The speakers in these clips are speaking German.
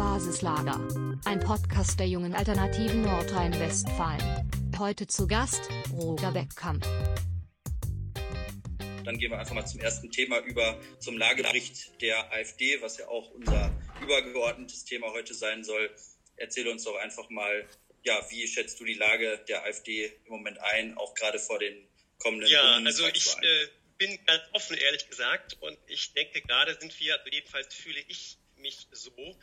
Basislager. Ein Podcast der jungen Alternativen Nordrhein-Westfalen. Heute zu Gast, Roger Beckkamp. Dann gehen wir einfach mal zum ersten Thema über, zum Lagebericht der AfD, was ja auch unser übergeordnetes Thema heute sein soll. Erzähle uns doch einfach mal, ja, wie schätzt du die Lage der AfD im Moment ein, auch gerade vor den kommenden Ja, also ich äh, bin ganz offen, ehrlich gesagt, und ich denke, gerade sind wir, jedenfalls fühle ich mich so,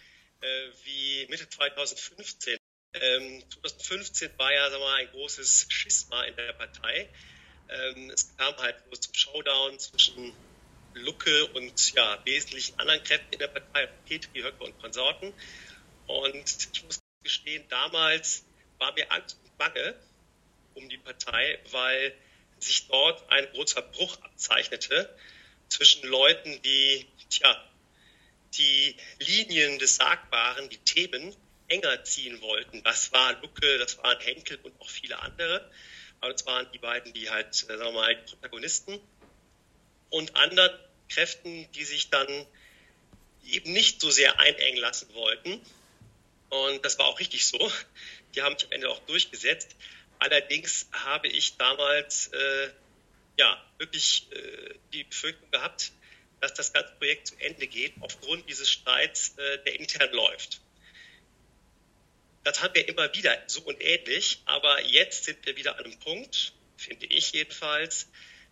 wie Mitte 2015. Ähm, 2015 war ja sag mal, ein großes Schisma in der Partei. Ähm, es kam halt so zum Showdown zwischen Lucke und ja, wesentlichen anderen Kräften in der Partei, Petri, Höcke und Konsorten. Und ich muss gestehen, damals war mir Angst und Bange um die Partei, weil sich dort ein großer Bruch abzeichnete zwischen Leuten, die, tja, die Linien des Sagbaren, die Themen enger ziehen wollten. Das war Lucke, das waren Henkel und auch viele andere. Aber das waren die beiden, die halt, äh, sagen wir mal, die Protagonisten. Und anderen Kräften, die sich dann eben nicht so sehr einengen lassen wollten. Und das war auch richtig so. Die haben sich am Ende auch durchgesetzt. Allerdings habe ich damals äh, ja wirklich äh, die Befürchtung gehabt, dass das ganze Projekt zu Ende geht aufgrund dieses Streits, äh, der intern läuft. Das haben wir immer wieder so und ähnlich, aber jetzt sind wir wieder an einem Punkt, finde ich jedenfalls,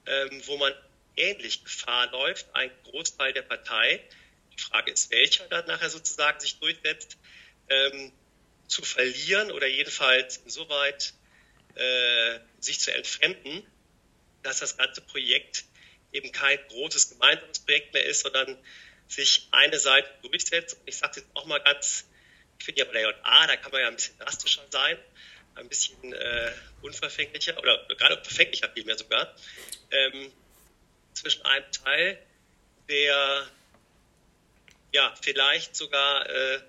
ähm, wo man ähnlich Gefahr läuft, ein Großteil der Partei, die Frage ist, welcher dann nachher sozusagen sich durchsetzt, ähm, zu verlieren oder jedenfalls insoweit äh, sich zu entfremden, dass das ganze Projekt eben kein großes gemeinsames Projekt mehr ist, sondern sich eine Seite durchsetzt. Und ich sage jetzt auch mal ganz, ich finde ja bei der JA, da kann man ja ein bisschen drastischer sein, ein bisschen äh, unverfänglicher oder gerade verfänglicher vielmehr sogar, ähm, zwischen einem Teil, der ja vielleicht sogar äh,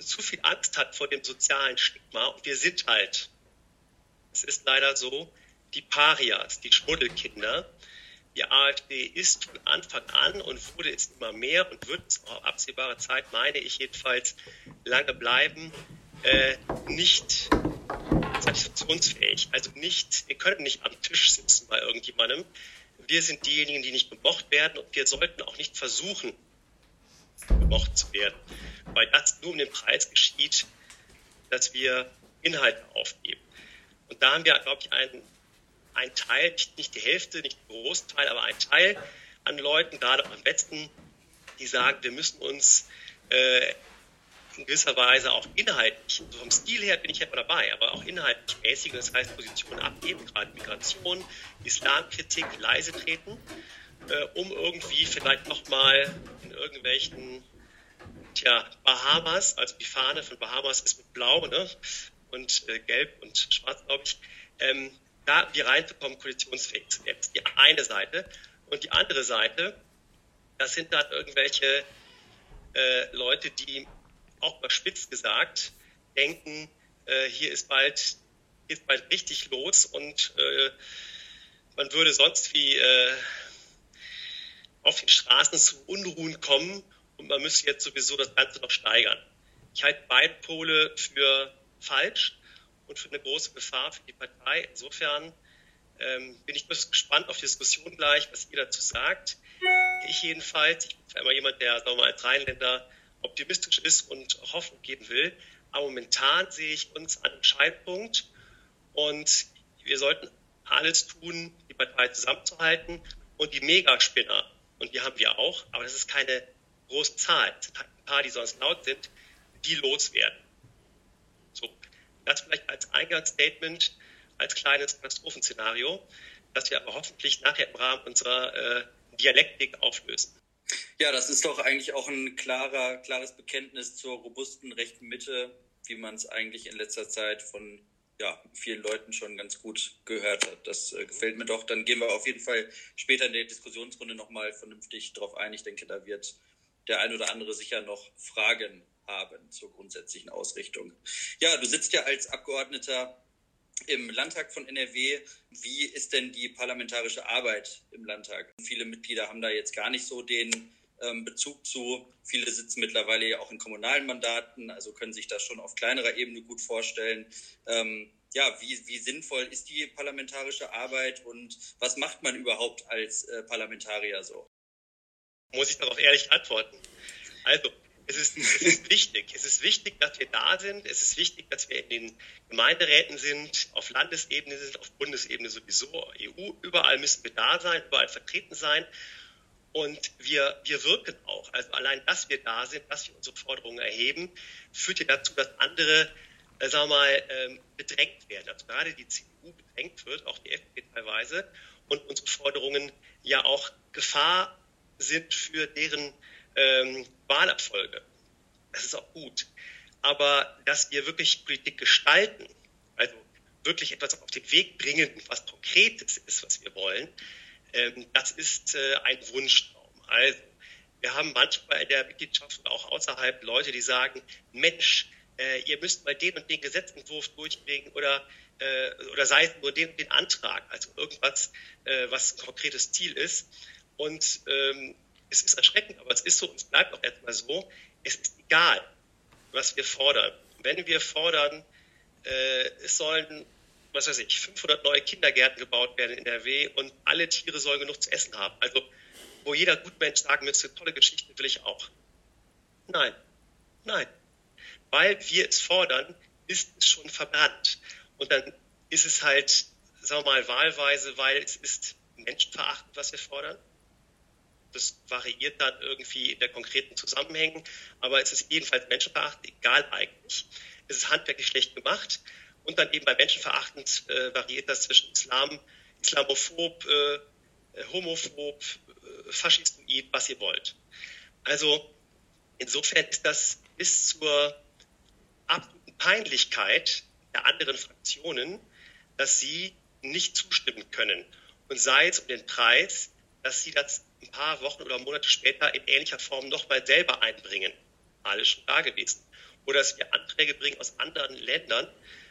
zu viel Angst hat vor dem sozialen Stigma und wir sind halt es ist leider so, die Parias, die Schmuddelkinder. Die AfD ist von Anfang an und wurde es immer mehr und wird es auch absehbare Zeit, meine ich jedenfalls, lange bleiben, äh, nicht satisfaktionsfähig. Also nicht, wir können nicht am Tisch sitzen bei irgendjemandem. Wir sind diejenigen, die nicht gemocht werden und wir sollten auch nicht versuchen, gemocht zu werden, weil das nur um den Preis geschieht, dass wir Inhalte aufgeben. Und da haben wir, glaube ich, einen, einen Teil, nicht die Hälfte, nicht den Großteil, aber einen Teil an Leuten, gerade am Westen, die sagen, wir müssen uns äh, in gewisser Weise auch inhaltlich, so vom Stil her bin ich immer dabei, aber auch inhaltlich mäßig, das heißt Positionen abgeben, gerade Migration, Islamkritik, leise treten, äh, um irgendwie vielleicht nochmal in irgendwelchen, tja, Bahamas, also die Fahne von Bahamas ist mit Blau, ne? und äh, Gelb und Schwarz, glaube ich, ähm, da wie reinzukommen, koalitionsfähig. Das ist die eine Seite. Und die andere Seite, das sind dann irgendwelche äh, Leute, die auch überspitzt gesagt denken, äh, hier ist bald, ist bald richtig los und äh, man würde sonst wie äh, auf den Straßen zu Unruhen kommen und man müsste jetzt sowieso das Ganze noch steigern. Ich halte beide Pole für falsch und für eine große Gefahr für die Partei. Insofern ähm, bin ich gespannt auf die Diskussion gleich, was ihr dazu sagt. Ich jedenfalls, ich bin immer jemand, der sagen wir mal, als Rheinländer optimistisch ist und Hoffnung geben will. Aber momentan sehe ich uns an einem Scheidpunkt und wir sollten alles tun, die Partei zusammenzuhalten und die Megaspinner, und die haben wir auch, aber das ist keine große Zahl, es sind halt ein paar, die sonst laut sind, die loswerden. Das vielleicht als Eingangsstatement, als kleines Katastrophenszenario, das wir aber hoffentlich nachher im Rahmen unserer äh, Dialektik auflösen. Ja, das ist doch eigentlich auch ein klarer, klares Bekenntnis zur robusten rechten Mitte, wie man es eigentlich in letzter Zeit von ja, vielen Leuten schon ganz gut gehört hat. Das äh, gefällt mir doch. Dann gehen wir auf jeden Fall später in der Diskussionsrunde nochmal vernünftig drauf ein. Ich denke, da wird der ein oder andere sicher noch Fragen haben zur grundsätzlichen Ausrichtung. Ja, du sitzt ja als Abgeordneter im Landtag von NRW. Wie ist denn die parlamentarische Arbeit im Landtag? Viele Mitglieder haben da jetzt gar nicht so den ähm, Bezug zu. Viele sitzen mittlerweile ja auch in kommunalen Mandaten, also können sich das schon auf kleinerer Ebene gut vorstellen. Ähm, ja, wie, wie sinnvoll ist die parlamentarische Arbeit und was macht man überhaupt als äh, Parlamentarier so? Muss ich darauf ehrlich antworten? Also, es ist, es ist wichtig. Es ist wichtig, dass wir da sind. Es ist wichtig, dass wir in den Gemeinderäten sind, auf Landesebene sind, auf Bundesebene sowieso, EU. Überall müssen wir da sein, überall vertreten sein. Und wir, wir wirken auch. Also allein, dass wir da sind, dass wir unsere Forderungen erheben, führt ja dazu, dass andere, äh, sagen wir mal, ähm, bedrängt werden. Also gerade die CDU bedrängt wird, auch die FDP teilweise, und unsere Forderungen ja auch Gefahr sind für deren ähm, Wahlerfolge. Das ist auch gut. Aber dass wir wirklich Politik gestalten, also wirklich etwas auf den Weg bringen, was Konkretes ist, was wir wollen, ähm, das ist äh, ein Wunschtraum. Also, wir haben manchmal in der Mitgliedschaft und auch außerhalb Leute, die sagen, Mensch, äh, ihr müsst mal den und den Gesetzentwurf durchbringen oder, äh, oder sei nur den und den Antrag, also irgendwas, äh, was ein konkretes Ziel ist. Und ähm, es ist erschreckend, aber es ist so und es bleibt auch erstmal so, es ist egal, was wir fordern. Wenn wir fordern, äh, es sollen was weiß ich, 500 neue Kindergärten gebaut werden in der W und alle Tiere sollen genug zu essen haben. Also, wo jeder Gutmensch sagen müsste, tolle Geschichten will ich auch. Nein, nein. Weil wir es fordern, ist es schon verbrannt. Und dann ist es halt, sagen wir mal, wahlweise, weil es ist menschenverachtend, was wir fordern. Das variiert dann irgendwie in der konkreten Zusammenhängen, aber es ist jedenfalls menschenverachtend, egal eigentlich. Es ist handwerklich schlecht gemacht und dann eben bei menschenverachtend äh, variiert das zwischen Islam, Islamophob, äh, Homophob, äh, Faschistoid, was ihr wollt. Also insofern ist das bis zur absoluten Peinlichkeit der anderen Fraktionen, dass sie nicht zustimmen können. Und sei es um den Preis, dass sie das ein paar Wochen oder Monate später in ähnlicher Form nochmal selber einbringen. Alles schon da gewesen. Oder dass wir Anträge bringen aus anderen Ländern,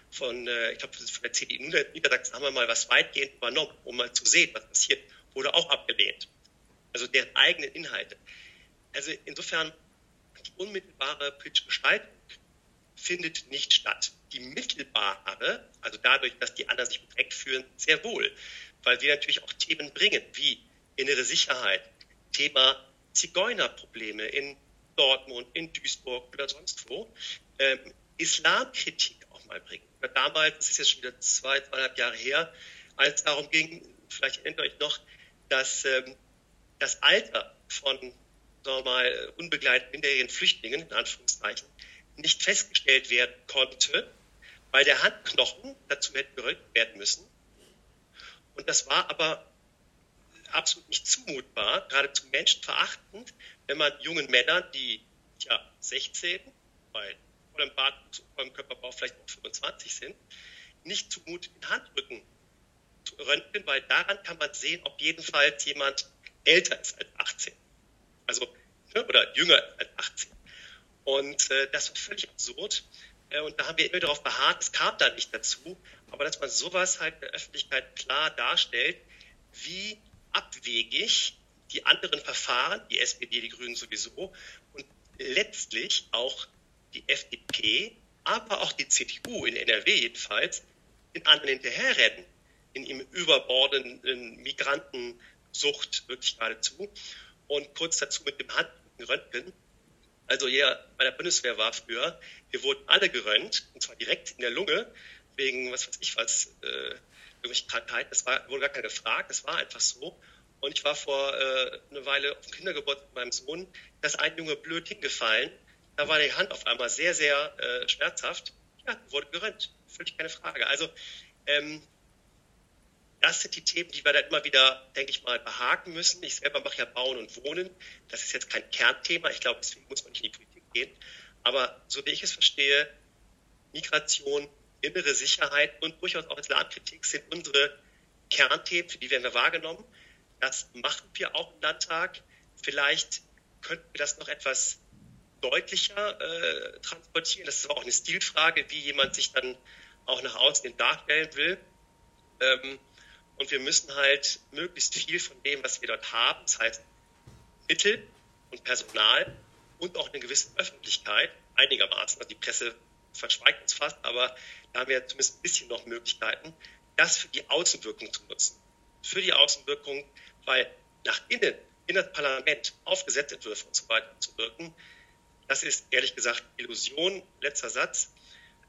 von, äh, ich glaube, von der CDU Niedersachsen haben wir mal was weitgehend übernommen, um mal zu sehen, was passiert, wurde auch abgelehnt. Also deren eigenen Inhalte. Also insofern, die unmittelbare politische Gestaltung findet nicht statt. Die mittelbare, also dadurch, dass die anderen sich bedreckt fühlen, sehr wohl. Weil wir natürlich auch Themen bringen, wie innere Sicherheit, Thema Zigeunerprobleme in Dortmund, in Duisburg oder sonst wo, ähm, Islamkritik auch mal bringen. Damals, das ist jetzt schon wieder zwei, zweieinhalb Jahre her, als es darum ging, vielleicht erinnert euch noch, dass ähm, das Alter von sagen wir mal, unbegleiteten minderjährigen Flüchtlingen, in Anführungszeichen, nicht festgestellt werden konnte, weil der Handknochen dazu hätte geröntgt werden müssen. Und das war aber absolut nicht zumutbar, geradezu menschenverachtend, wenn man jungen Männern, die ja 16, bei vollem Bart, vollem Körperbau vielleicht auch 25 sind, nicht zumutet, den Handrücken zu röntgen, weil daran kann man sehen, ob jedenfalls jemand älter ist als 18. Also, ne, oder jünger als 18. Und äh, das war völlig absurd. Äh, und da haben wir immer darauf beharrt, es kam da nicht dazu, aber dass man sowas halt der Öffentlichkeit klar darstellt, wie abwegig die anderen Verfahren, die SPD, die Grünen sowieso, und letztlich auch die FDP, aber auch die CDU in NRW jedenfalls, den anderen hinterherrennen in ihm überbordenden Migrantensucht wirklich geradezu. Und kurz dazu mit dem Handröntgen. Also ja, bei der Bundeswehr war früher, wir wurden alle gerönt, und zwar direkt in der Lunge, wegen, was weiß ich was, äh, irgendwelche. Das war, wurde gar keine Frage, das war einfach so. Und ich war vor äh, eine Weile auf dem Kindergeburtstag mit meinem Sohn, da ist ein Junge blöd hingefallen da war die Hand auf einmal sehr, sehr äh, schmerzhaft. Ja, wurde gerönt. Völlig keine Frage. Also, ähm, das sind die Themen, die wir dann immer wieder, denke ich mal, behaken müssen. Ich selber mache ja Bauen und Wohnen. Das ist jetzt kein Kernthema. Ich glaube, deswegen muss man nicht in die Politik gehen. Aber so wie ich es verstehe, Migration, innere Sicherheit und durchaus auch Islamkritik sind unsere Kernthemen, für die werden wir wahrgenommen. Das machen wir auch im Landtag. Vielleicht könnten wir das noch etwas deutlicher äh, transportieren. Das ist auch eine Stilfrage, wie jemand sich dann auch nach außen darstellen will. Ähm, und wir müssen halt möglichst viel von dem, was wir dort haben, das heißt Mittel, und Personal und auch eine gewisse Öffentlichkeit, einigermaßen, also die Presse verschweigt uns fast, aber da haben wir zumindest ein bisschen noch Möglichkeiten, das für die Außenwirkung zu nutzen. Für die Außenwirkung, weil nach innen, in das Parlament, auf Gesetzentwürfe und so weiter zu wirken, das ist ehrlich gesagt Illusion. Letzter Satz.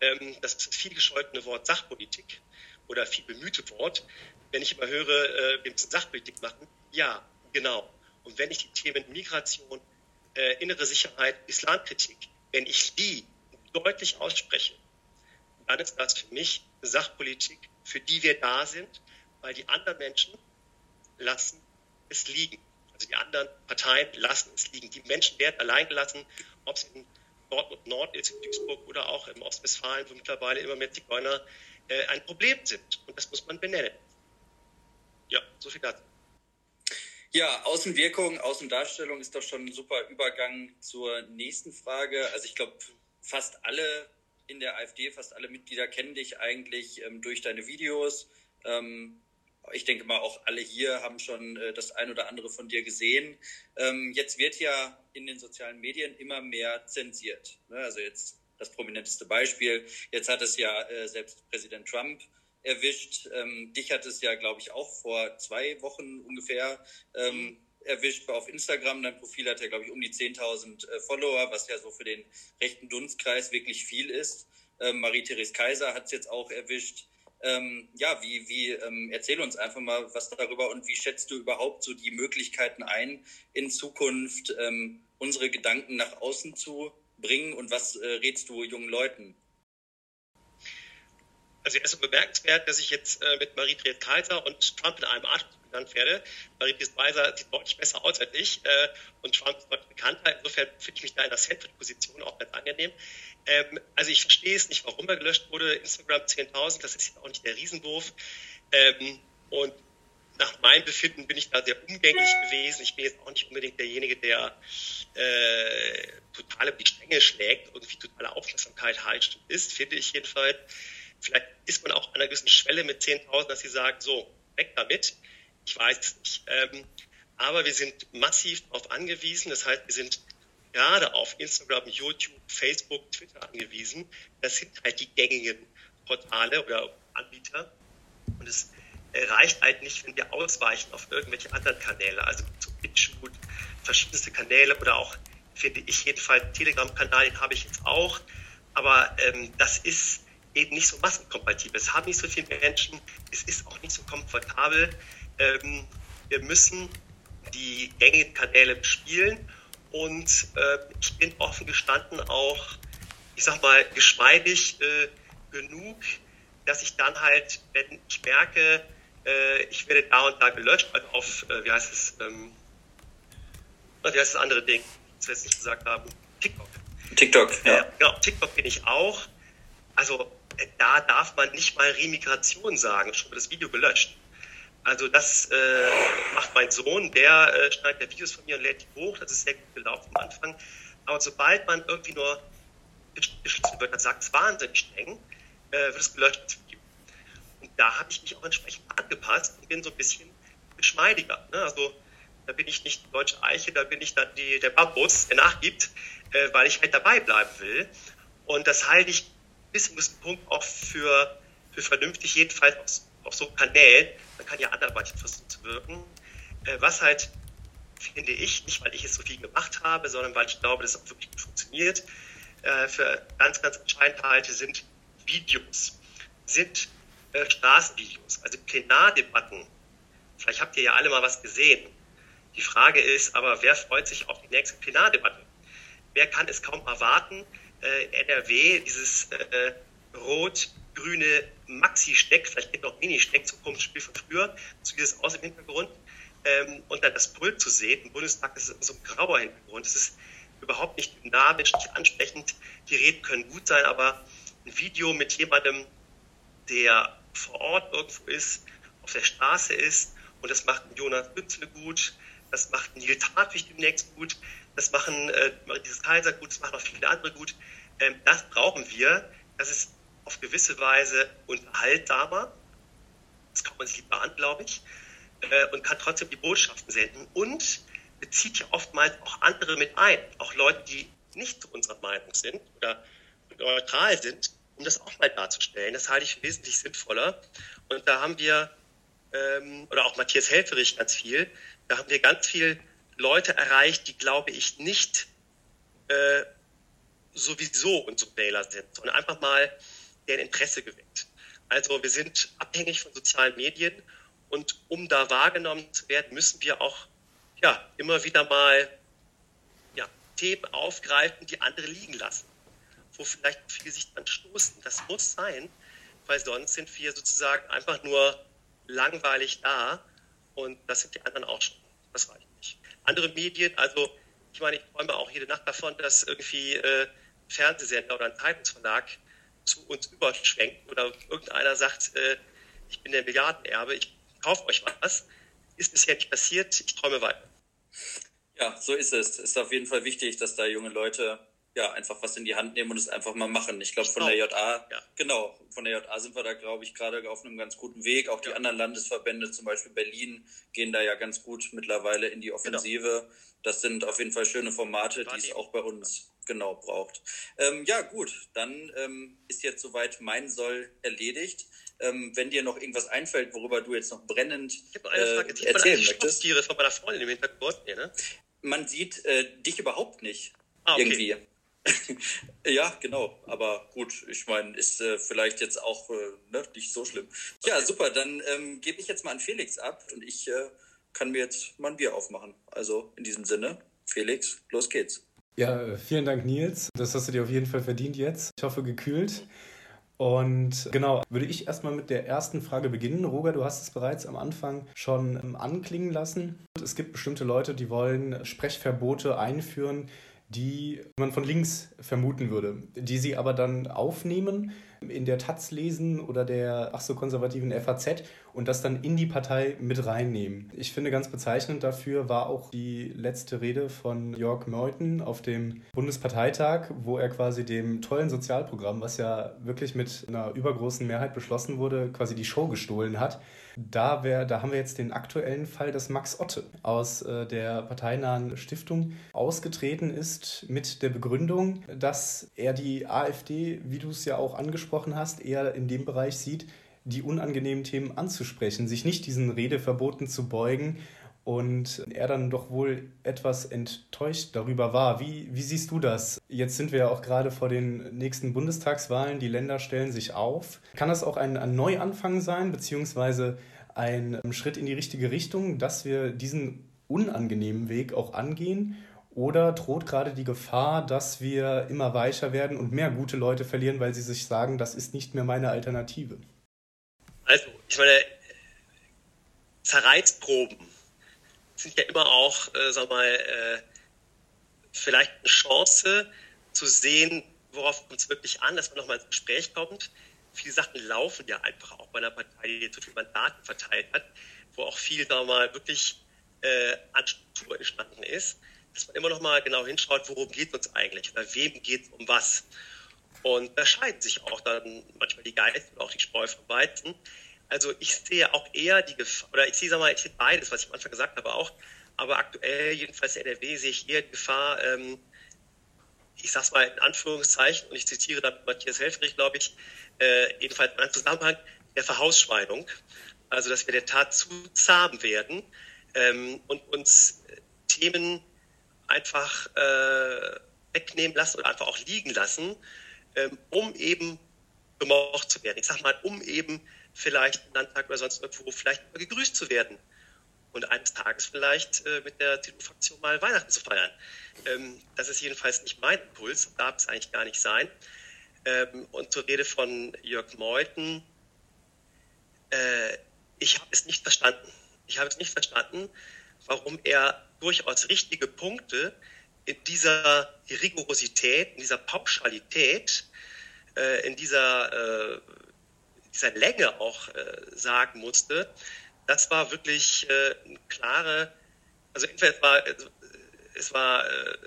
Ähm, das ist das viel gescholtene Wort Sachpolitik oder viel bemühte Wort. Wenn ich immer höre, äh, wir müssen Sachpolitik machen, ja, genau. Und wenn ich die Themen Migration, äh, innere Sicherheit, Islamkritik, wenn ich die deutlich ausspreche, dann ist das für mich Sachpolitik, für die wir da sind, weil die anderen Menschen lassen es liegen. Also die anderen Parteien lassen es liegen. Die Menschen werden allein gelassen, ob es in Dortmund Nord ist, in Duisburg oder auch im Ostwestfalen, wo mittlerweile immer mehr Zigeuner äh, ein Problem sind. Und das muss man benennen. Ja, so viel dazu. Ja, Außenwirkung, Außendarstellung ist doch schon ein super Übergang zur nächsten Frage. Also ich glaube, fast alle in der AfD, fast alle Mitglieder kennen dich eigentlich ähm, durch deine Videos. Ähm, ich denke mal, auch alle hier haben schon äh, das ein oder andere von dir gesehen. Ähm, jetzt wird ja in den sozialen Medien immer mehr zensiert. Ne? Also jetzt das prominenteste Beispiel. Jetzt hat es ja äh, selbst Präsident Trump erwischt. Ähm, dich hat es ja, glaube ich, auch vor zwei Wochen ungefähr ähm, erwischt auf Instagram. Dein Profil hat ja, glaube ich, um die 10.000 äh, Follower, was ja so für den rechten Dunstkreis wirklich viel ist. Ähm, Marie-Therese Kaiser hat es jetzt auch erwischt. Ähm, ja, wie, wie ähm, erzähl uns einfach mal was darüber und wie schätzt du überhaupt so die Möglichkeiten ein, in Zukunft ähm, unsere Gedanken nach außen zu bringen und was äh, rätst du jungen Leuten? Also erst so bemerkenswert, dass ich jetzt äh, mit Marie-Therese Kaiser und Trump in einem Atem genannt werde. Marie-Therese Kaiser sieht deutlich besser aus als ich äh, und Trump ist deutlich bekannter. Insofern finde ich mich da in der Central-Position auch ganz angenehm. Ähm, also ich verstehe es nicht, warum er gelöscht wurde. Instagram 10.000, das ist ja auch nicht der Riesenwurf. Ähm, und nach meinem Befinden bin ich da sehr umgänglich gewesen. Ich bin jetzt auch nicht unbedingt derjenige, der äh, total über die Stränge schlägt, irgendwie totale Aufmerksamkeit heißt ist, finde ich jedenfalls. Vielleicht ist man auch an einer gewissen Schwelle mit 10.000, dass sie sagen, so, weg damit. Ich weiß es nicht. Ähm, aber wir sind massiv darauf angewiesen. Das heißt, wir sind gerade auf Instagram, YouTube, Facebook, Twitter angewiesen. Das sind halt die gängigen Portale oder Anbieter. Und es reicht halt nicht, wenn wir ausweichen auf irgendwelche anderen Kanäle, also zu BitChute, verschiedenste Kanäle oder auch, finde ich jedenfalls, Telegram-Kanal, den habe ich jetzt auch. Aber ähm, das ist eben nicht so massenkompatibel. Es haben nicht so viele Menschen, es ist auch nicht so komfortabel. Ähm, wir müssen die gängigen Kanäle bespielen und äh, ich bin offen gestanden auch, ich sag mal, geschmeidig äh, genug, dass ich dann halt, wenn ich merke, äh, ich werde da und da gelöscht, also auf, äh, wie heißt es, ähm, wie heißt das andere Ding, das wir jetzt nicht gesagt haben, TikTok. TikTok, ja. Äh, genau, TikTok bin ich auch. Also da darf man nicht mal Remigration sagen, schon das Video gelöscht. Also das äh, macht mein Sohn, der äh, schneidet ja Videos von mir und lädt die hoch, das ist sehr gut gelaufen am Anfang. Aber sobald man irgendwie nur geschützte Wörter sagt, es wahnsinnig streng, äh, wird es gelöscht. Und da habe ich mich auch entsprechend angepasst und bin so ein bisschen geschmeidiger. Ne? Also da bin ich nicht die deutsche Eiche, da bin ich dann die, der Bambus, der nachgibt, äh, weil ich halt dabei bleiben will. Und das halte ich bis gewissen Punkt auch für, für vernünftig, jedenfalls auf, auf so Kanälen. Man kann ja anderweitig versuchen zu wirken. Äh, was halt, finde ich, nicht weil ich es so viel gemacht habe, sondern weil ich glaube, dass es auch wirklich gut funktioniert, äh, für ganz, ganz entscheidend halte, sind Videos, sind äh, Straßenvideos, also Plenardebatten. Vielleicht habt ihr ja alle mal was gesehen. Die Frage ist aber, wer freut sich auf die nächste Plenardebatte? Wer kann es kaum erwarten, äh, NRW, dieses äh, rot-grüne Maxi-Steck, vielleicht geht noch Mini-Steck zum Spiel von früher, zu dieses Aus im Hintergrund, ähm, und dann das Pult zu sehen. Im Bundestag ist es so ein grauer Hintergrund. Es ist überhaupt nicht dynamisch, nicht ansprechend. Die Reden können gut sein, aber ein Video mit jemandem, der vor Ort irgendwo ist, auf der Straße ist, und das macht Jonas Bützle gut, das macht ein Nils demnächst gut, das machen äh, dieses Kaiser gut, das machen auch viele andere gut. Ähm, das brauchen wir. Das ist auf gewisse Weise unterhaltsamer. Das kann man sich lieber an, glaube ich. Äh, und kann trotzdem die Botschaften senden. Und bezieht ja oftmals auch andere mit ein, auch Leute, die nicht zu unserer Meinung sind oder neutral sind, um das auch mal darzustellen. Das halte ich für wesentlich sinnvoller. Und da haben wir, ähm, oder auch Matthias Helferich ganz viel, da haben wir ganz viel Leute erreicht, die, glaube ich, nicht äh, sowieso unsere Wähler sind, sondern einfach mal deren Interesse geweckt. Also wir sind abhängig von sozialen Medien und um da wahrgenommen zu werden, müssen wir auch ja, immer wieder mal ja, Themen aufgreifen, die andere liegen lassen, wo vielleicht viele sich dann stoßen. Das muss sein, weil sonst sind wir sozusagen einfach nur langweilig da und das sind die anderen auch schon. Das reicht. Andere Medien, also ich meine, ich träume auch jede Nacht davon, dass irgendwie äh, ein Fernsehsender oder ein Zeitungsverlag zu uns überschwenkt oder irgendeiner sagt, äh, ich bin der Milliardenerbe, ich kaufe euch was. Ist bisher nicht passiert, ich träume weiter. Ja, so ist es. Ist auf jeden Fall wichtig, dass da junge Leute ja einfach was in die Hand nehmen und es einfach mal machen. Ich glaube, von der JA, ja. genau, von der JA sind wir da, glaube ich, gerade auf einem ganz guten Weg. Auch die ja. anderen Landesverbände, zum Beispiel Berlin, gehen da ja ganz gut mittlerweile in die Offensive. Genau. Das sind auf jeden Fall schöne Formate, die es auch bei uns genau braucht. Ähm, ja, gut, dann ähm, ist jetzt soweit mein Soll erledigt. Ähm, wenn dir noch irgendwas einfällt, worüber du jetzt noch brennend ich noch eine Frage. Äh, erzählen möchtest. Von meiner Freundin im Hintergrund, ne? Man sieht äh, dich überhaupt nicht. Ah, okay. Irgendwie. ja, genau. Aber gut, ich meine, ist äh, vielleicht jetzt auch äh, ne, nicht so schlimm. Ja, super. Dann ähm, gebe ich jetzt mal an Felix ab und ich äh, kann mir jetzt mal ein Bier aufmachen. Also in diesem Sinne, Felix, los geht's. Ja, vielen Dank, Nils. Das hast du dir auf jeden Fall verdient jetzt. Ich hoffe, gekühlt. Und genau, würde ich erstmal mit der ersten Frage beginnen. Roger, du hast es bereits am Anfang schon ähm, anklingen lassen. Es gibt bestimmte Leute, die wollen Sprechverbote einführen, die man von links vermuten würde, die sie aber dann aufnehmen in der Taz lesen oder der ach so konservativen FAZ und das dann in die Partei mit reinnehmen. Ich finde ganz bezeichnend dafür war auch die letzte Rede von Jörg Meuthen auf dem Bundesparteitag, wo er quasi dem tollen Sozialprogramm, was ja wirklich mit einer übergroßen Mehrheit beschlossen wurde, quasi die Show gestohlen hat. Da, wär, da haben wir jetzt den aktuellen Fall, dass Max Otte aus äh, der parteinahen Stiftung ausgetreten ist mit der Begründung, dass er die AfD, wie du es ja auch angesprochen hast, eher in dem Bereich sieht, die unangenehmen Themen anzusprechen, sich nicht diesen Redeverboten zu beugen und er dann doch wohl etwas enttäuscht darüber war. Wie, wie siehst du das? Jetzt sind wir ja auch gerade vor den nächsten Bundestagswahlen, die Länder stellen sich auf. Kann das auch ein, ein Neuanfang sein, beziehungsweise ein Schritt in die richtige Richtung, dass wir diesen unangenehmen Weg auch angehen? Oder droht gerade die Gefahr, dass wir immer weicher werden und mehr gute Leute verlieren, weil sie sich sagen, das ist nicht mehr meine Alternative? Also, ich meine, Zerreißproben sind ja immer auch, äh, sag mal, äh, vielleicht eine Chance zu sehen, worauf kommt es wirklich an, dass man nochmal ins Gespräch kommt. Viele Sachen laufen ja einfach auch bei einer Partei, die zu viele Mandaten verteilt hat, wo auch viel, wir mal, wirklich äh, an Struktur entstanden ist, dass man immer noch mal genau hinschaut, worum geht es uns eigentlich oder wem geht es um was. Und da scheiden sich auch dann manchmal die Geister und auch die Spreu vom Weizen. Also ich sehe auch eher die Gefahr, oder ich sehe, sag mal, ich sehe beides, was ich am Anfang gesagt habe auch, aber aktuell, jedenfalls in NRW, sehe ich eher die Gefahr, ähm, ich sag's mal in Anführungszeichen, und ich zitiere da Matthias Helfrich, glaube ich, äh, jedenfalls in einem Zusammenhang der Verhausschweinung. Also, dass wir der Tat zu zahm werden ähm, und uns Themen einfach äh, wegnehmen lassen oder einfach auch liegen lassen, ähm, um eben gemocht zu werden. Ich sag mal, um eben vielleicht im Landtag oder sonst irgendwo vielleicht mal gegrüßt zu werden und eines Tages vielleicht äh, mit der CDU-Fraktion mal Weihnachten zu feiern. Ähm, das ist jedenfalls nicht mein Impuls, darf es eigentlich gar nicht sein. Ähm, und zur Rede von Jörg Meuthen, äh, ich habe es nicht verstanden. Ich habe es nicht verstanden, warum er durchaus richtige Punkte in dieser Rigorosität, in dieser Pauschalität, äh, in dieser äh, dieser Länge auch äh, sagen musste, das war wirklich äh, eine klare, also entweder es war, es war äh,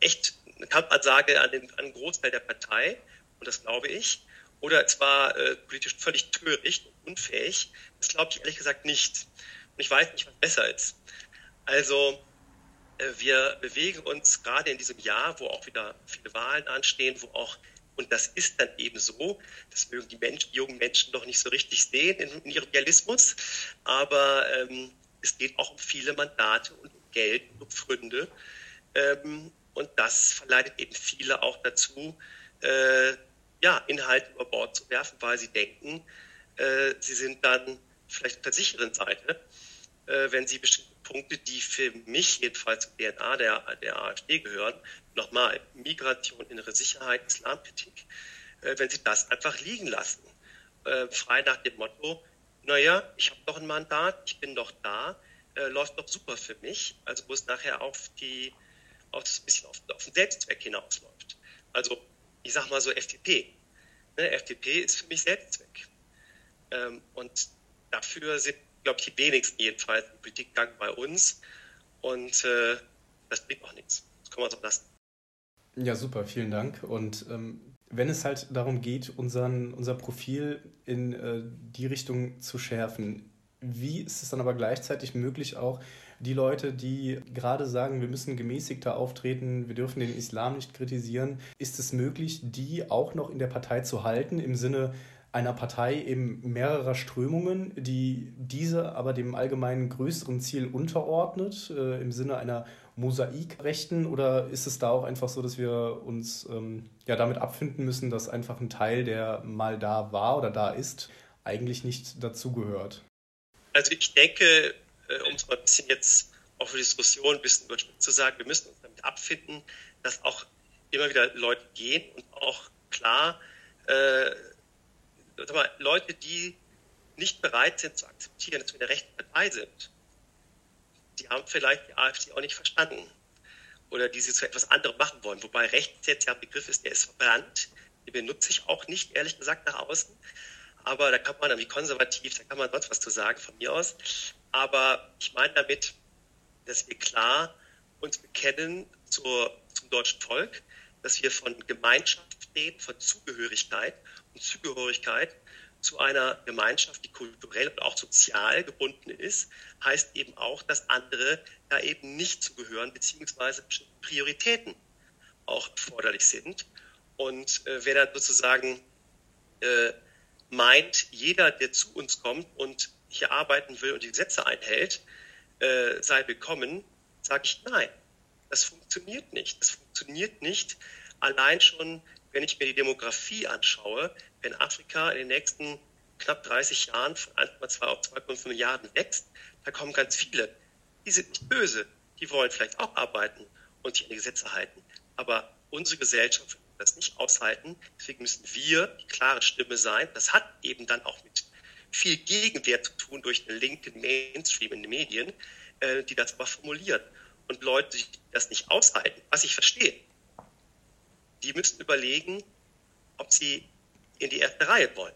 echt eine Kampfansage an den, an Großteil der Partei, und das glaube ich, oder es war äh, politisch völlig töricht und unfähig. Das glaube ich ehrlich gesagt nicht. Und ich weiß nicht, was besser ist. Also äh, wir bewegen uns gerade in diesem Jahr, wo auch wieder viele Wahlen anstehen, wo auch und das ist dann eben so, das mögen die, Menschen, jungen Menschen noch nicht so richtig sehen in, in ihrem Realismus, aber ähm, es geht auch um viele Mandate und um Geld und um Pfründe. Ähm, und das verleitet eben viele auch dazu, äh, ja, Inhalte über Bord zu werfen, weil sie denken, äh, sie sind dann vielleicht auf der sicheren Seite, äh, wenn sie bestimmte Punkte, die für mich jedenfalls zur DNA der, der AfD gehören, nochmal Migration, innere Sicherheit, Islamkritik, äh, wenn sie das einfach liegen lassen. Äh, frei nach dem Motto, naja, ich habe doch ein Mandat, ich bin doch da, äh, läuft doch super für mich, also wo es nachher auf die, auf das bisschen auf, auf den Selbstzweck hinausläuft. Also ich sage mal so FDP. Ne, FDP ist für mich Selbstzweck. Ähm, und dafür sind glaube ich, die wenigsten jedenfalls im Politikgang bei uns. Und das bringt auch nichts. Das können wir so lassen. Ja, super, vielen Dank. Und ähm, wenn es halt darum geht, unseren, unser Profil in äh, die Richtung zu schärfen, wie ist es dann aber gleichzeitig möglich, auch die Leute, die gerade sagen, wir müssen gemäßigter auftreten, wir dürfen den Islam nicht kritisieren, ist es möglich, die auch noch in der Partei zu halten, im Sinne, einer Partei eben mehrerer Strömungen, die diese aber dem allgemeinen größeren Ziel unterordnet, äh, im Sinne einer Mosaikrechten? Oder ist es da auch einfach so, dass wir uns ähm, ja damit abfinden müssen, dass einfach ein Teil, der mal da war oder da ist, eigentlich nicht dazugehört? Also ich denke, äh, um es mal ein bisschen jetzt auch für die Diskussion ein bisschen überspitzt zu sagen, wir müssen uns damit abfinden, dass auch immer wieder Leute gehen und auch klar äh, mal, Leute, die nicht bereit sind zu akzeptieren, dass wir eine rechte Partei sind, die haben vielleicht die AfD auch nicht verstanden oder die sie zu etwas anderem machen wollen. Wobei rechts jetzt ja ein Begriff ist, der ist verbrannt. Den benutze ich auch nicht, ehrlich gesagt, nach außen. Aber da kann man dann wie konservativ, da kann man sonst was zu sagen von mir aus. Aber ich meine damit, dass wir klar uns bekennen zur, zum deutschen Volk, dass wir von Gemeinschaft reden, von Zugehörigkeit und Zugehörigkeit zu einer Gemeinschaft, die kulturell und auch sozial gebunden ist, heißt eben auch, dass andere da eben nicht zugehören, beziehungsweise Prioritäten auch erforderlich sind. Und äh, wer dann sozusagen äh, meint, jeder, der zu uns kommt und hier arbeiten will und die Gesetze einhält, äh, sei willkommen, sage ich nein. Das funktioniert nicht. Das funktioniert nicht allein schon, wenn ich mir die Demografie anschaue, wenn Afrika in den nächsten knapp 30 Jahren von 1,2 auf 2,5 Milliarden wächst, da kommen ganz viele. Die sind nicht böse. Die wollen vielleicht auch arbeiten und sich an die Gesetze halten. Aber unsere Gesellschaft wird das nicht aushalten. Deswegen müssen wir die klare Stimme sein. Das hat eben dann auch mit viel Gegenwehr zu tun durch den linken Mainstream in den Medien, äh, die das aber formulieren. Und Leute, die das nicht aushalten, was ich verstehe, die müssen überlegen, ob sie in die erste Reihe wollen.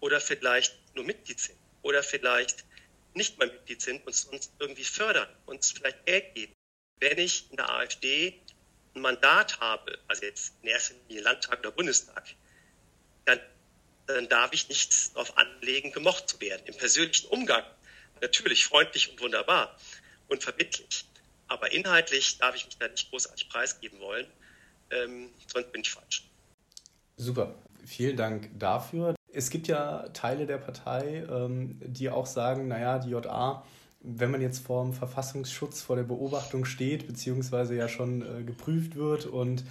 Oder vielleicht nur Mitglied sind. Oder vielleicht nicht mal Mitglied sind und uns irgendwie fördern, uns vielleicht Geld geben. Wenn ich in der AfD ein Mandat habe, also jetzt in erster Linie Landtag oder Bundestag, dann, dann darf ich nichts darauf anlegen, gemocht zu werden. Im persönlichen Umgang natürlich freundlich und wunderbar und verbindlich. Aber inhaltlich darf ich mich da nicht großartig preisgeben wollen, ähm, sonst bin ich falsch. Super, vielen Dank dafür. Es gibt ja Teile der Partei, ähm, die auch sagen, naja, die JA, wenn man jetzt vor dem Verfassungsschutz, vor der Beobachtung steht, beziehungsweise ja schon äh, geprüft wird und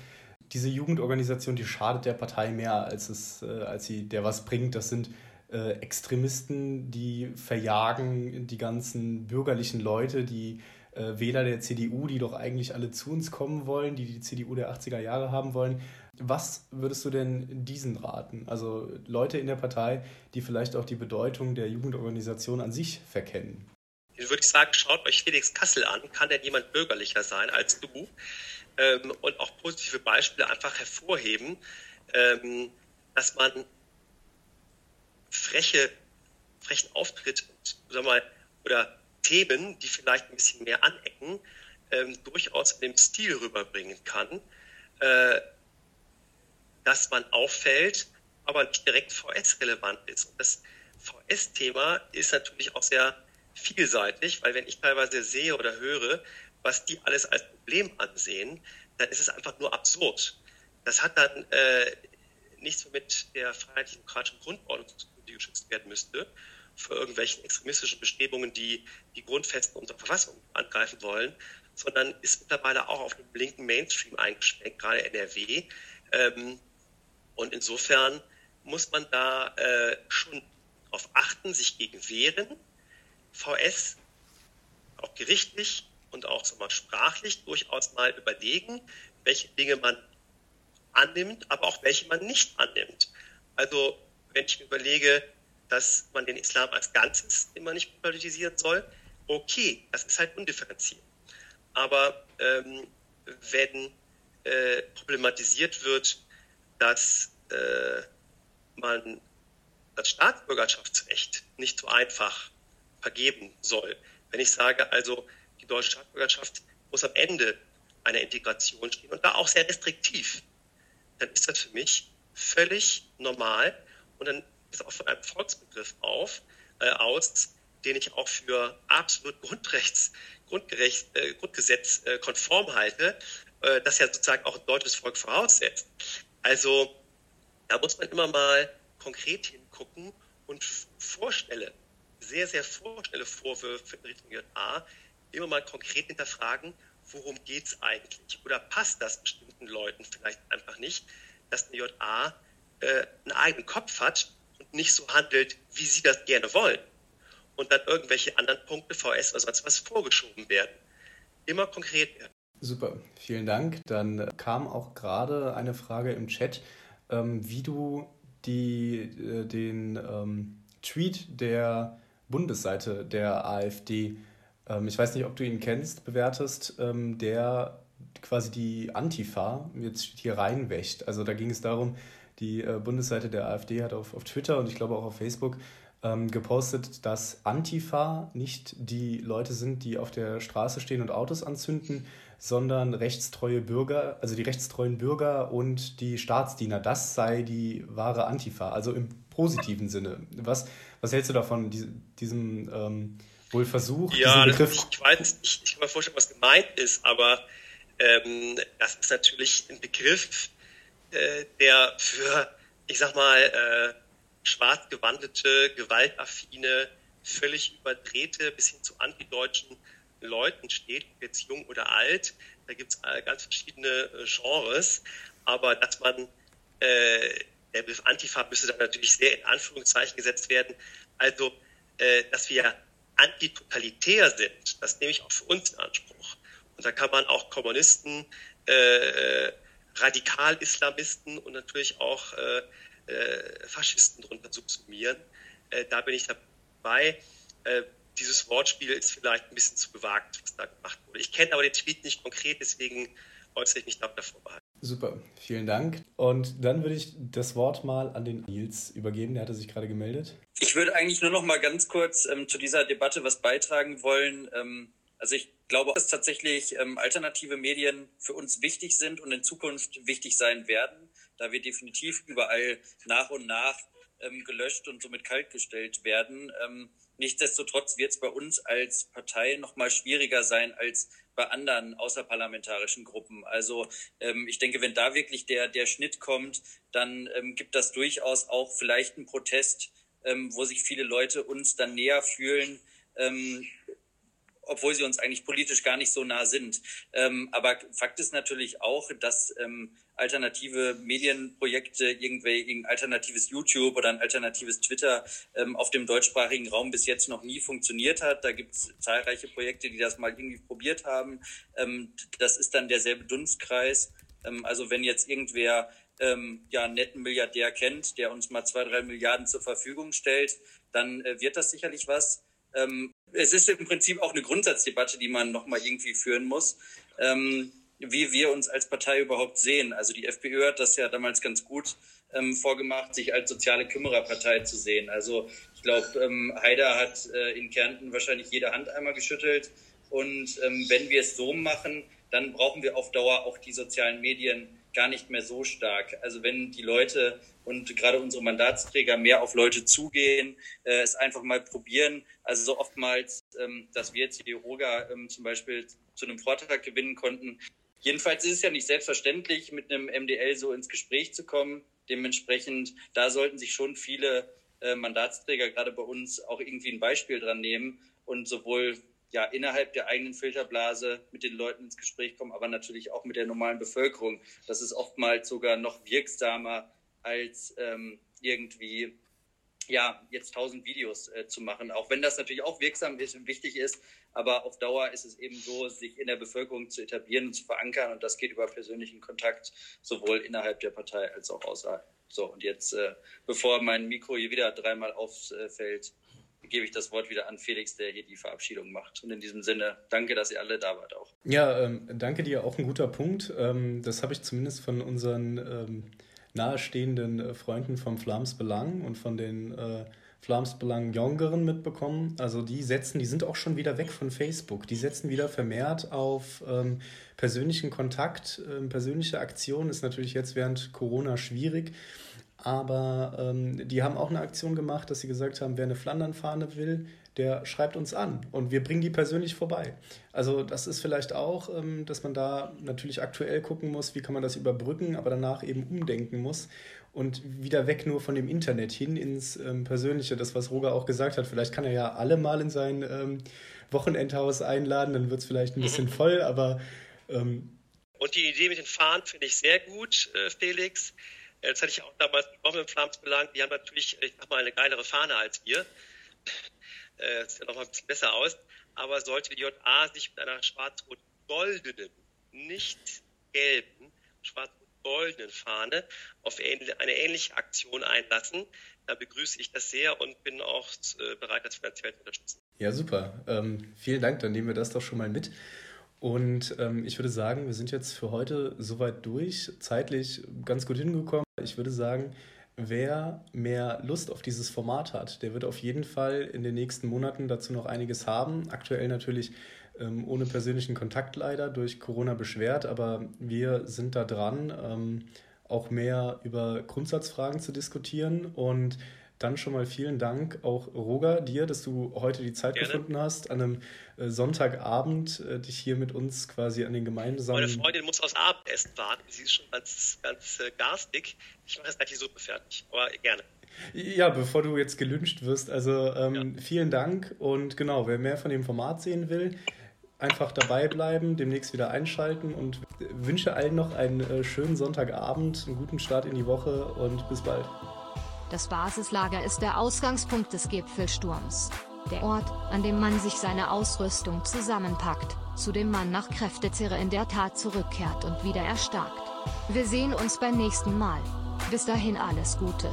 diese Jugendorganisation, die schadet der Partei mehr, als, es, äh, als sie der was bringt. Das sind äh, Extremisten, die verjagen die ganzen bürgerlichen Leute, die äh, Wähler der CDU, die doch eigentlich alle zu uns kommen wollen, die die CDU der 80er Jahre haben wollen. Was würdest du denn diesen raten? Also Leute in der Partei, die vielleicht auch die Bedeutung der Jugendorganisation an sich verkennen. Dann würde ich sagen, schaut euch Felix Kassel an. Kann denn jemand bürgerlicher sein als du? Ähm, und auch positive Beispiele einfach hervorheben, ähm, dass man freche, frechen Auftritt sag mal, oder Themen, die vielleicht ein bisschen mehr anecken, ähm, durchaus in dem Stil rüberbringen kann, äh, dass man auffällt, aber nicht direkt VS-relevant ist. Und das VS-Thema ist natürlich auch sehr vielseitig, weil wenn ich teilweise sehe oder höre, was die alles als Problem ansehen, dann ist es einfach nur absurd. Das hat dann äh, nichts mehr mit der freiheitlich-demokratischen Grundordnung zu tun, die geschützt werden müsste, für irgendwelchen extremistischen Bestrebungen, die die Grundfesten unserer Verfassung angreifen wollen, sondern ist mittlerweile auch auf den linken Mainstream eingeschränkt, gerade NRW. Ähm, und insofern muss man da äh, schon darauf achten, sich gegen wehren. VS auch gerichtlich und auch so mal sprachlich durchaus mal überlegen, welche Dinge man annimmt, aber auch welche man nicht annimmt. Also wenn ich mir überlege, dass man den Islam als Ganzes immer nicht politisieren soll, okay, das ist halt undifferenziert. Aber ähm, wenn äh, problematisiert wird, dass äh, man das Staatsbürgerschaftsrecht nicht so einfach vergeben soll. Wenn ich sage, also die deutsche Staatsbürgerschaft muss am Ende einer Integration stehen und da auch sehr restriktiv, dann ist das für mich völlig normal und dann ist auch von einem Volksbegriff auf, äh, aus, den ich auch für absolut grundrechts, äh, Grundgesetz äh, konform halte, äh, das ja sozusagen auch ein deutsches Volk voraussetzt. Also da muss man immer mal konkret hingucken und vorstelle, sehr, sehr vorstelle Vorwürfe in Richtung JA, immer mal konkret hinterfragen, worum geht es eigentlich? Oder passt das bestimmten Leuten vielleicht einfach nicht, dass eine JA äh, einen eigenen Kopf hat und nicht so handelt, wie sie das gerne wollen? Und dann irgendwelche anderen Punkte, VS oder sonst was, vorgeschoben werden. Immer konkret werden. Super, vielen Dank. Dann kam auch gerade eine Frage im Chat, ähm, wie du die, äh, den ähm, Tweet der Bundesseite der AfD, ähm, ich weiß nicht, ob du ihn kennst, bewertest, ähm, der quasi die Antifa jetzt hier reinwächt. Also da ging es darum, die äh, Bundesseite der AfD hat auf, auf Twitter und ich glaube auch auf Facebook ähm, gepostet, dass Antifa nicht die Leute sind, die auf der Straße stehen und Autos anzünden, sondern rechtstreue Bürger, also die rechtstreuen Bürger und die Staatsdiener. Das sei die wahre Antifa, also im positiven Sinne. Was, was hältst du davon, diesem ähm, wohl Versuch, ja, diesen Begriff? Ich, weiß nicht, ich kann mir vorstellen, was gemeint ist, aber ähm, das ist natürlich ein Begriff, äh, der für, ich sag mal, äh, schwarz gewandete, gewaltaffine, völlig überdrehte bis hin zu antideutschen Leuten steht, jetzt jung oder alt. Da gibt es äh, ganz verschiedene äh, Genres. Aber dass man, der Begriff Antifa müsste dann natürlich sehr in Anführungszeichen gesetzt werden. Also, dass wir antitotalitär sind, das nehme ich auch für uns in Anspruch. Und da kann man auch Kommunisten, äh, Radikal-Islamisten und natürlich auch äh, äh, Faschisten drunter subsumieren. Äh, da bin ich dabei. Äh, dieses Wortspiel ist vielleicht ein bisschen zu gewagt, was da gemacht wurde. Ich kenne aber den Tweet nicht konkret, deswegen äußere ich mich da davor behalten. Super, vielen Dank. Und dann würde ich das Wort mal an den Nils übergeben, der hatte sich gerade gemeldet. Ich würde eigentlich nur noch mal ganz kurz ähm, zu dieser Debatte was beitragen wollen. Ähm, also ich glaube, dass tatsächlich ähm, alternative Medien für uns wichtig sind und in Zukunft wichtig sein werden, da wir definitiv überall nach und nach ähm, gelöscht und somit kaltgestellt werden. Ähm, Nichtsdestotrotz wird es bei uns als Partei noch mal schwieriger sein als bei anderen außerparlamentarischen Gruppen. Also ähm, ich denke, wenn da wirklich der, der Schnitt kommt, dann ähm, gibt das durchaus auch vielleicht einen Protest, ähm, wo sich viele Leute uns dann näher fühlen, ähm, obwohl sie uns eigentlich politisch gar nicht so nah sind. Ähm, aber Fakt ist natürlich auch, dass ähm, alternative Medienprojekte, irgendwelche alternatives YouTube oder ein alternatives Twitter ähm, auf dem deutschsprachigen Raum bis jetzt noch nie funktioniert hat. Da gibt es zahlreiche Projekte, die das mal irgendwie probiert haben. Ähm, das ist dann derselbe Dunstkreis. Ähm, also wenn jetzt irgendwer ähm, ja einen netten Milliardär kennt, der uns mal zwei, drei Milliarden zur Verfügung stellt, dann äh, wird das sicherlich was. Ähm, es ist im Prinzip auch eine Grundsatzdebatte, die man nochmal irgendwie führen muss. Ähm, wie wir uns als Partei überhaupt sehen. Also die FPÖ hat das ja damals ganz gut ähm, vorgemacht, sich als soziale Kümmererpartei zu sehen. Also ich glaube, ähm, Haider hat äh, in Kärnten wahrscheinlich jede Hand einmal geschüttelt. Und ähm, wenn wir es so machen, dann brauchen wir auf Dauer auch die sozialen Medien gar nicht mehr so stark. Also wenn die Leute und gerade unsere Mandatsträger mehr auf Leute zugehen, äh, es einfach mal probieren. Also so oftmals, ähm, dass wir jetzt die Roga ähm, zum Beispiel zu einem Vortrag gewinnen konnten. Jedenfalls ist es ja nicht selbstverständlich, mit einem MDL so ins Gespräch zu kommen. Dementsprechend, da sollten sich schon viele äh, Mandatsträger gerade bei uns auch irgendwie ein Beispiel dran nehmen und sowohl ja, innerhalb der eigenen Filterblase mit den Leuten ins Gespräch kommen, aber natürlich auch mit der normalen Bevölkerung. Das ist oftmals sogar noch wirksamer als ähm, irgendwie ja, jetzt tausend Videos äh, zu machen, auch wenn das natürlich auch wirksam ist und wichtig ist, aber auf Dauer ist es eben so, sich in der Bevölkerung zu etablieren und zu verankern und das geht über persönlichen Kontakt, sowohl innerhalb der Partei als auch außerhalb. So, und jetzt, äh, bevor mein Mikro hier wieder dreimal auffällt, gebe ich das Wort wieder an Felix, der hier die Verabschiedung macht. Und in diesem Sinne, danke, dass ihr alle da wart auch. Ja, ähm, danke dir, auch ein guter Punkt. Ähm, das habe ich zumindest von unseren ähm, nahestehenden äh, Freunden vom Flams Belang und von den äh, Flams Belang Jongeren mitbekommen. Also die setzen, die sind auch schon wieder weg von Facebook. Die setzen wieder vermehrt auf ähm, persönlichen Kontakt. Ähm, persönliche Aktion ist natürlich jetzt während Corona schwierig. Aber ähm, die haben auch eine Aktion gemacht, dass sie gesagt haben, wer eine Flandernfahne will, der schreibt uns an und wir bringen die persönlich vorbei. Also das ist vielleicht auch, ähm, dass man da natürlich aktuell gucken muss, wie kann man das überbrücken, aber danach eben umdenken muss und wieder weg nur von dem Internet hin ins ähm, Persönliche. Das, was Roger auch gesagt hat, vielleicht kann er ja alle mal in sein ähm, Wochenendhaus einladen, dann wird es vielleicht ein bisschen voll, aber... Ähm, und die Idee mit den Fahnen finde ich sehr gut, äh, Felix. Das hatte ich auch damals bekommen im Flams belangt. Die haben natürlich, ich sag mal, eine geilere Fahne als wir. Äh, sieht ja noch mal ein bisschen besser aus. Aber sollte die JA sich mit einer schwarz-rot-goldenen, nicht gelben, schwarz-rot-goldenen Fahne auf eine ähnliche Aktion einlassen, dann begrüße ich das sehr und bin auch äh, bereit, das finanziell zu unterstützen. Ja, super. Ähm, vielen Dank. Dann nehmen wir das doch schon mal mit. Und ähm, ich würde sagen, wir sind jetzt für heute soweit durch, zeitlich ganz gut hingekommen. Ich würde sagen, wer mehr Lust auf dieses Format hat, der wird auf jeden Fall in den nächsten Monaten dazu noch einiges haben. Aktuell natürlich ähm, ohne persönlichen Kontakt leider durch Corona beschwert, aber wir sind da dran, ähm, auch mehr über Grundsatzfragen zu diskutieren und dann schon mal vielen Dank auch Roger dir, dass du heute die Zeit Gerne. gefunden hast, an einem äh, Sonntagabend äh, dich hier mit uns quasi an den gemeinsamen. Meine Freundin muss aufs Abendessen warten. Sie ist schon ganz, ganz äh, garstig. Ich mache jetzt gleich die Suppe fertig, aber gerne. Ja, bevor du jetzt gelünscht wirst. Also ähm, ja. vielen Dank und genau, wer mehr von dem Format sehen will, einfach dabei bleiben, demnächst wieder einschalten und wünsche allen noch einen schönen Sonntagabend, einen guten Start in die Woche und bis bald. Das Basislager ist der Ausgangspunkt des Gipfelsturms. Der Ort, an dem man sich seine Ausrüstung zusammenpackt, zu dem man nach Kräftezehre in der Tat zurückkehrt und wieder erstarkt. Wir sehen uns beim nächsten Mal. Bis dahin alles Gute.